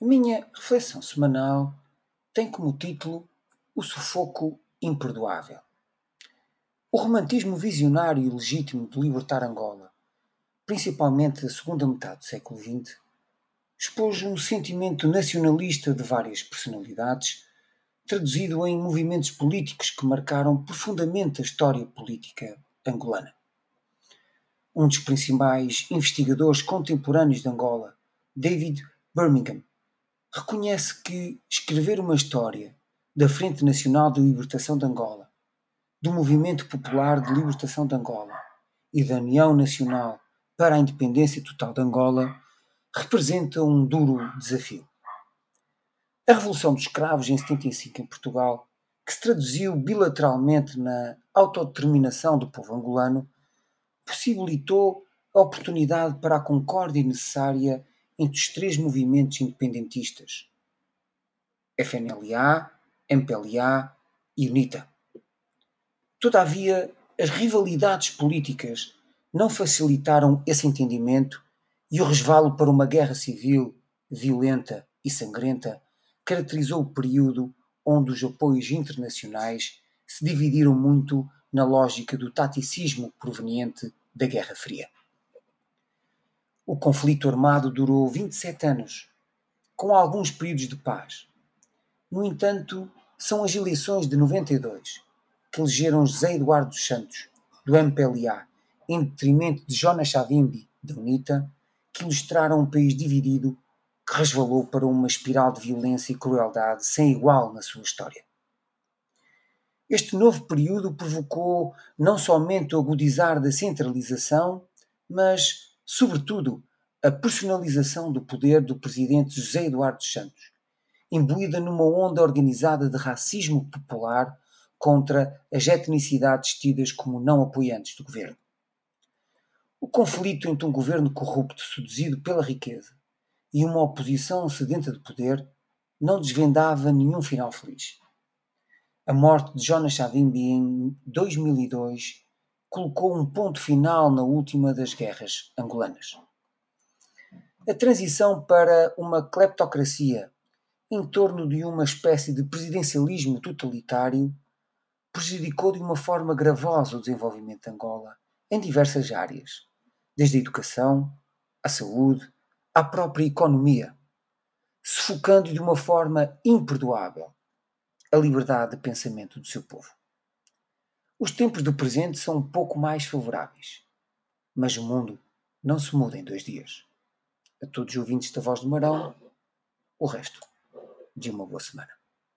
A minha reflexão semanal tem como título O Sufoco Imperdoável. O romantismo visionário e legítimo de libertar Angola, principalmente da segunda metade do século XX, expôs um sentimento nacionalista de várias personalidades, traduzido em movimentos políticos que marcaram profundamente a história política angolana. Um dos principais investigadores contemporâneos de Angola, David Birmingham, reconhece que escrever uma história da Frente Nacional de Libertação de Angola, do Movimento Popular de Libertação de Angola e da União Nacional para a Independência Total de Angola representa um duro desafio. A Revolução dos Escravos em 75 em Portugal, que se traduziu bilateralmente na autodeterminação do povo angolano, possibilitou a oportunidade para a concórdia necessária entre os três movimentos independentistas: FNLA, MPLA e UNITA. Todavia, as rivalidades políticas não facilitaram esse entendimento e o resvalo para uma guerra civil violenta e sangrenta caracterizou o período onde os apoios internacionais se dividiram muito na lógica do taticismo proveniente da Guerra Fria. O conflito armado durou 27 anos, com alguns períodos de paz. No entanto, são as eleições de 92 que elegeram José Eduardo dos Santos, do MPLA, em detrimento de Jonas Savimbi, da UNITA, que ilustraram um país dividido que resvalou para uma espiral de violência e crueldade sem igual na sua história. Este novo período provocou não somente o agudizar da centralização, mas sobretudo, a personalização do poder do presidente José Eduardo Santos, imbuída numa onda organizada de racismo popular contra as etnicidades tidas como não apoiantes do governo. O conflito entre um governo corrupto seduzido pela riqueza e uma oposição sedenta de poder não desvendava nenhum final feliz. A morte de Jonas Savimbi em 2002 colocou um ponto final na última das guerras angolanas. A transição para uma cleptocracia em torno de uma espécie de presidencialismo totalitário prejudicou de uma forma gravosa o desenvolvimento de Angola em diversas áreas, desde a educação, à saúde, à própria economia, sufocando de uma forma imperdoável a liberdade de pensamento do seu povo. Os tempos do presente são um pouco mais favoráveis, mas o mundo não se muda em dois dias. A todos os ouvintes da Voz do Marão, o resto de uma boa semana.